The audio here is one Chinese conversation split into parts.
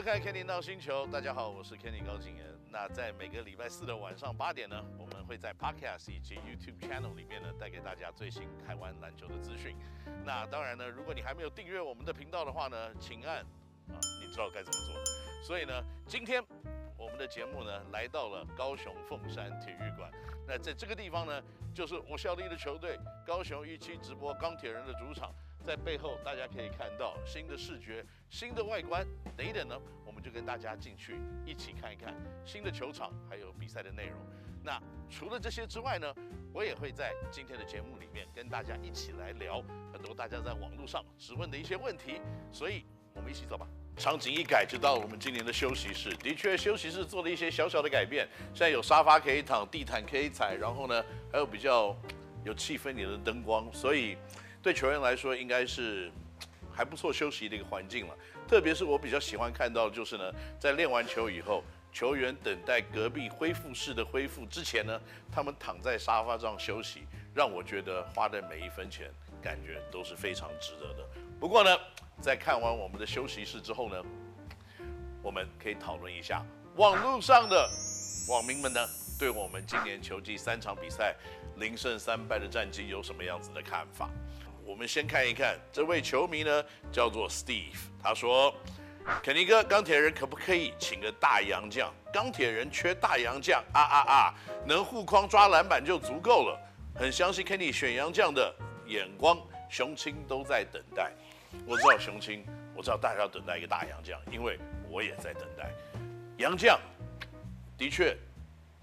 收看 Kenny NOW 星球，大家好，我是 Kenny 高景炎。那在每个礼拜四的晚上八点呢，我们会在 Podcast 以及 YouTube Channel 里面呢，带给大家最新台湾篮球的资讯。那当然呢，如果你还没有订阅我们的频道的话呢，请按啊，你知道该怎么做。所以呢，今天我们的节目呢，来到了高雄凤山体育馆。那在这个地方呢，就是我效力的球队高雄一期直播钢铁人的主场。在背后，大家可以看到新的视觉、新的外观。等一等呢，我们就跟大家进去一起看一看新的球场，还有比赛的内容。那除了这些之外呢，我也会在今天的节目里面跟大家一起来聊很多大家在网络上质问的一些问题。所以，我们一起走吧。场景一改，就到了我们今年的休息室。的确，休息室做了一些小小的改变。现在有沙发可以躺，地毯可以踩，然后呢，还有比较有气氛点的灯光，所以。对球员来说，应该是还不错休息的一个环境了。特别是我比较喜欢看到的就是呢，在练完球以后，球员等待隔壁恢复室的恢复之前呢，他们躺在沙发上休息，让我觉得花的每一分钱感觉都是非常值得的。不过呢，在看完我们的休息室之后呢，我们可以讨论一下网络上的网民们呢，对我们今年球季三场比赛零胜三败的战绩有什么样子的看法？我们先看一看这位球迷呢，叫做 Steve。他说：“肯尼哥，钢铁人可不可以请个大洋将？钢铁人缺大洋将啊啊啊！能护框抓篮板就足够了。很相信 Kenny 选洋将的眼光，雄青都在等待。我知道雄青，我知道大家要等待一个大洋将，因为我也在等待。洋将的确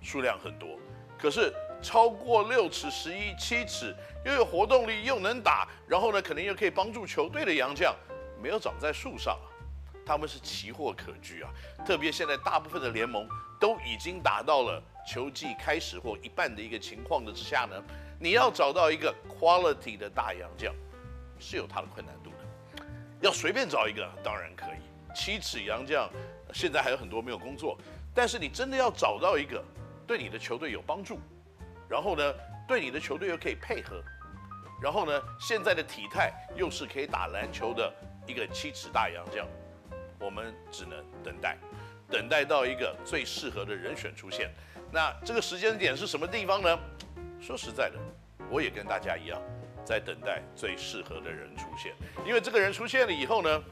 数量很多，可是。”超过六尺十一七尺，又有活动力，又能打，然后呢，可能又可以帮助球队的洋将，没有长在树上啊，他们是奇货可居啊。特别现在大部分的联盟都已经打到了球季开始或一半的一个情况的之下呢，你要找到一个 quality 的大洋将，是有它的困难度的。要随便找一个当然可以，七尺洋将现在还有很多没有工作，但是你真的要找到一个对你的球队有帮助。然后呢，对你的球队又可以配合，然后呢，现在的体态又是可以打篮球的一个七尺大洋将，我们只能等待，等待到一个最适合的人选出现。那这个时间点是什么地方呢？说实在的，我也跟大家一样，在等待最适合的人出现，因为这个人出现了以后呢，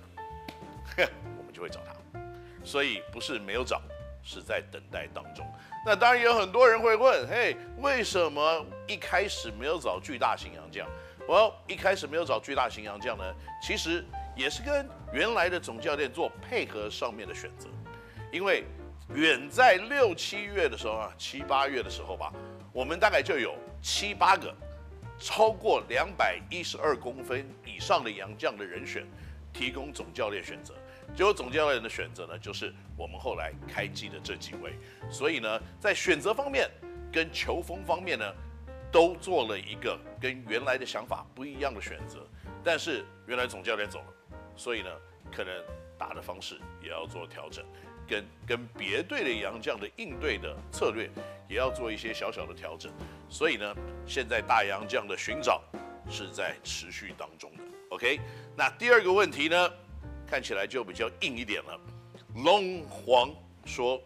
我们就会找他，所以不是没有找。是在等待当中。那当然有很多人会问：嘿，为什么一开始没有找巨大型洋将？我一开始没有找巨大型洋将呢？其实也是跟原来的总教练做配合上面的选择。因为远在六七月的时候啊，七八月的时候吧，我们大概就有七八个超过两百一十二公分以上的洋将的人选，提供总教练选择。结果总教练的选择呢，就是我们后来开季的这几位。所以呢，在选择方面跟球风方面呢，都做了一个跟原来的想法不一样的选择。但是原来总教练走了，所以呢，可能打的方式也要做调整，跟跟别队的洋将的应对的策略也要做一些小小的调整。所以呢，现在大洋将的寻找是在持续当中的。OK，那第二个问题呢？看起来就比较硬一点了。龙皇说：“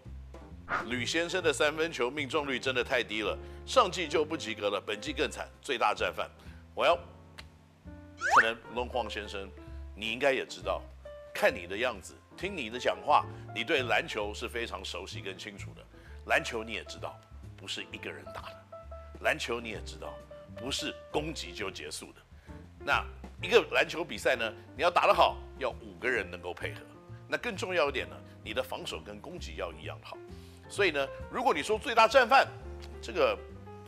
吕先生的三分球命中率真的太低了，上季就不及格了，本季更惨，最大战犯。”我要可能龙皇先生，你应该也知道，看你的样子，听你的讲话，你对篮球是非常熟悉跟清楚的。篮球你也知道，不是一个人打的。篮球你也知道，不是攻击就结束的。那。一个篮球比赛呢，你要打得好，要五个人能够配合。那更重要一点呢，你的防守跟攻击要一样好。所以呢，如果你说最大战犯，这个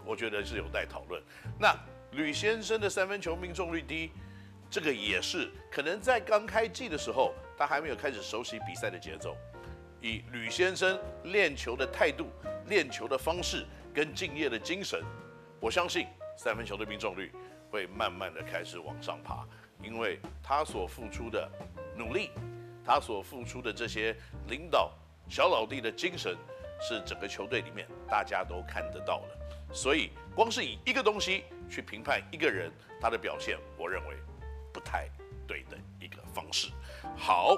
我觉得是有待讨论。那吕先生的三分球命中率低，这个也是可能在刚开季的时候，他还没有开始熟悉比赛的节奏。以吕先生练球的态度、练球的方式跟敬业的精神，我相信三分球的命中率。会慢慢的开始往上爬，因为他所付出的努力，他所付出的这些领导小老弟的精神，是整个球队里面大家都看得到的。所以，光是以一个东西去评判一个人他的表现，我认为不太对的一个方式。好。